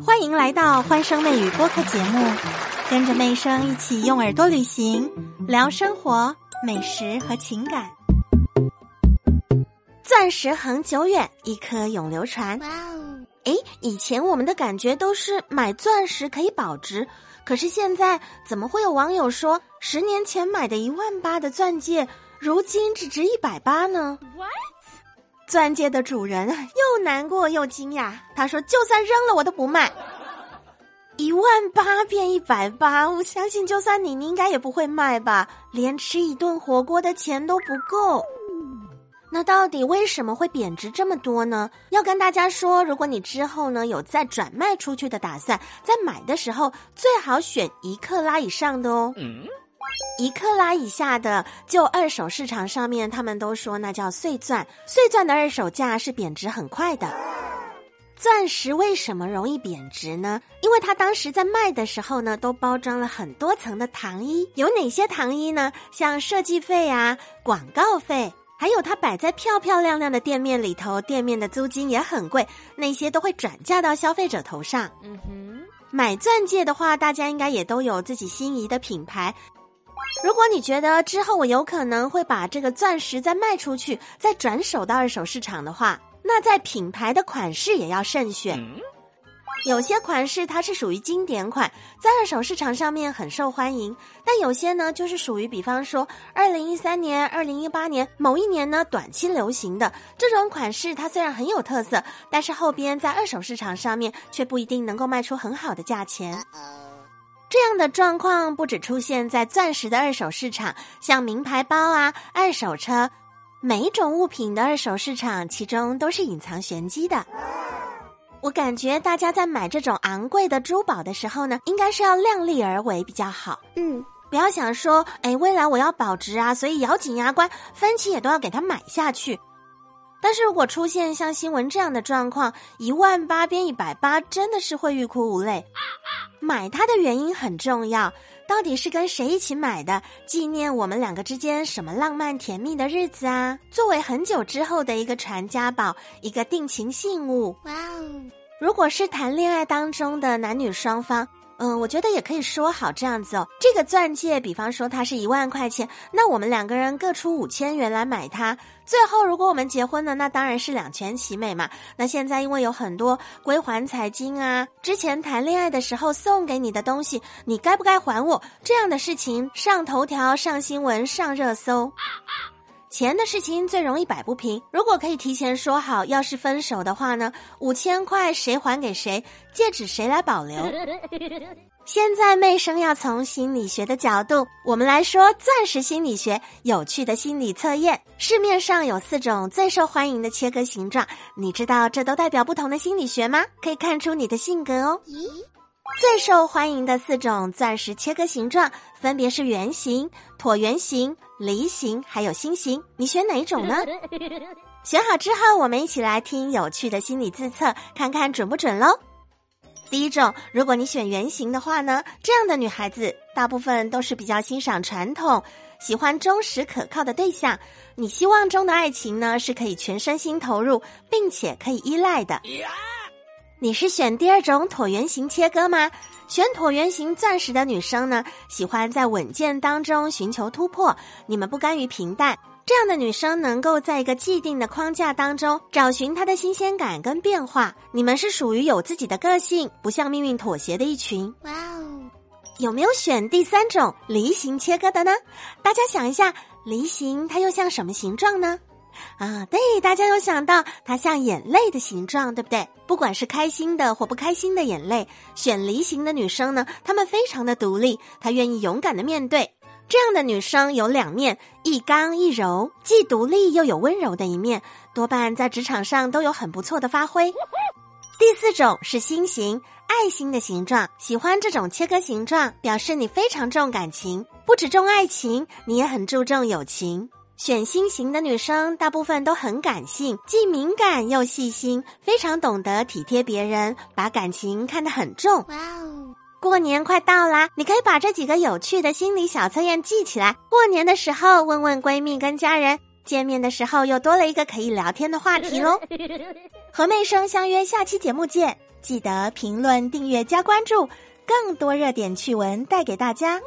欢迎来到欢声妹语播客节目，跟着妹声一起用耳朵旅行，聊生活、美食和情感。钻石恒久远，一颗永流传。哇哦！哎，以前我们的感觉都是买钻石可以保值，可是现在怎么会有网友说，十年前买的一万八的钻戒，如今只值一百八呢？What？钻戒的主人又难过又惊讶，他说：“就算扔了，我都不卖。一万八变一百八，我相信就算你，你应该也不会卖吧？连吃一顿火锅的钱都不够。那到底为什么会贬值这么多呢？要跟大家说，如果你之后呢有再转卖出去的打算，在买的时候最好选一克拉以上的哦。”一克拉以下的，就二手市场上面，他们都说那叫碎钻。碎钻的二手价是贬值很快的。钻石为什么容易贬值呢？因为它当时在卖的时候呢，都包装了很多层的糖衣。有哪些糖衣呢？像设计费啊、广告费，还有它摆在漂漂亮亮的店面里头，店面的租金也很贵，那些都会转嫁到消费者头上。嗯哼，买钻戒的话，大家应该也都有自己心仪的品牌。如果你觉得之后我有可能会把这个钻石再卖出去，再转手到二手市场的话，那在品牌的款式也要慎选。有些款式它是属于经典款，在二手市场上面很受欢迎；但有些呢，就是属于比方说二零一三年、二零一八年某一年呢短期流行的这种款式，它虽然很有特色，但是后边在二手市场上面却不一定能够卖出很好的价钱。这样的状况不止出现在钻石的二手市场，像名牌包啊、二手车，每一种物品的二手市场，其中都是隐藏玄机的。我感觉大家在买这种昂贵的珠宝的时候呢，应该是要量力而为比较好。嗯，不要想说，哎，未来我要保值啊，所以咬紧牙关，分期也都要给它买下去。但是如果出现像新闻这样的状况，一万八变一百八，真的是会欲哭无泪。买它的原因很重要，到底是跟谁一起买的？纪念我们两个之间什么浪漫甜蜜的日子啊？作为很久之后的一个传家宝，一个定情信物。哇哦！如果是谈恋爱当中的男女双方。嗯，我觉得也可以说好这样子哦。这个钻戒，比方说它是一万块钱，那我们两个人各出五千元来买它。最后，如果我们结婚了，那当然是两全其美嘛。那现在因为有很多归还彩金啊，之前谈恋爱的时候送给你的东西，你该不该还我？这样的事情上头条、上新闻、上热搜。钱的事情最容易摆不平。如果可以提前说好，要是分手的话呢，五千块谁还给谁，戒指谁来保留？现在妹生要从心理学的角度，我们来说钻石心理学有趣的心理测验。市面上有四种最受欢迎的切割形状，你知道这都代表不同的心理学吗？可以看出你的性格哦。咦最受欢迎的四种钻石切割形状分别是圆形、椭圆形。梨形还有心形，你选哪一种呢？选好之后，我们一起来听有趣的心理自测，看看准不准喽。第一种，如果你选圆形的话呢，这样的女孩子大部分都是比较欣赏传统，喜欢忠实可靠的对象。你希望中的爱情呢，是可以全身心投入，并且可以依赖的。你是选第二种椭圆形切割吗？选椭圆形钻石的女生呢，喜欢在稳健当中寻求突破。你们不甘于平淡，这样的女生能够在一个既定的框架当中找寻她的新鲜感跟变化。你们是属于有自己的个性，不向命运妥协的一群。哇哦，有没有选第三种梨形切割的呢？大家想一下，梨形它又像什么形状呢？啊，对，大家有想到它像眼泪的形状，对不对？不管是开心的或不开心的眼泪，选梨形的女生呢，她们非常的独立，她愿意勇敢的面对。这样的女生有两面，一刚一柔，既独立又有温柔的一面，多半在职场上都有很不错的发挥。第四种是心形，爱心的形状，喜欢这种切割形状，表示你非常重感情，不只重爱情，你也很注重友情。选心型的女生大部分都很感性，既敏感又细心，非常懂得体贴别人，把感情看得很重。哇哦！过年快到啦，你可以把这几个有趣的心理小测验记起来，过年的时候问问闺蜜跟家人，见面的时候又多了一个可以聊天的话题喽。和妹生相约下期节目见，记得评论、订阅、加关注，更多热点趣闻带给大家。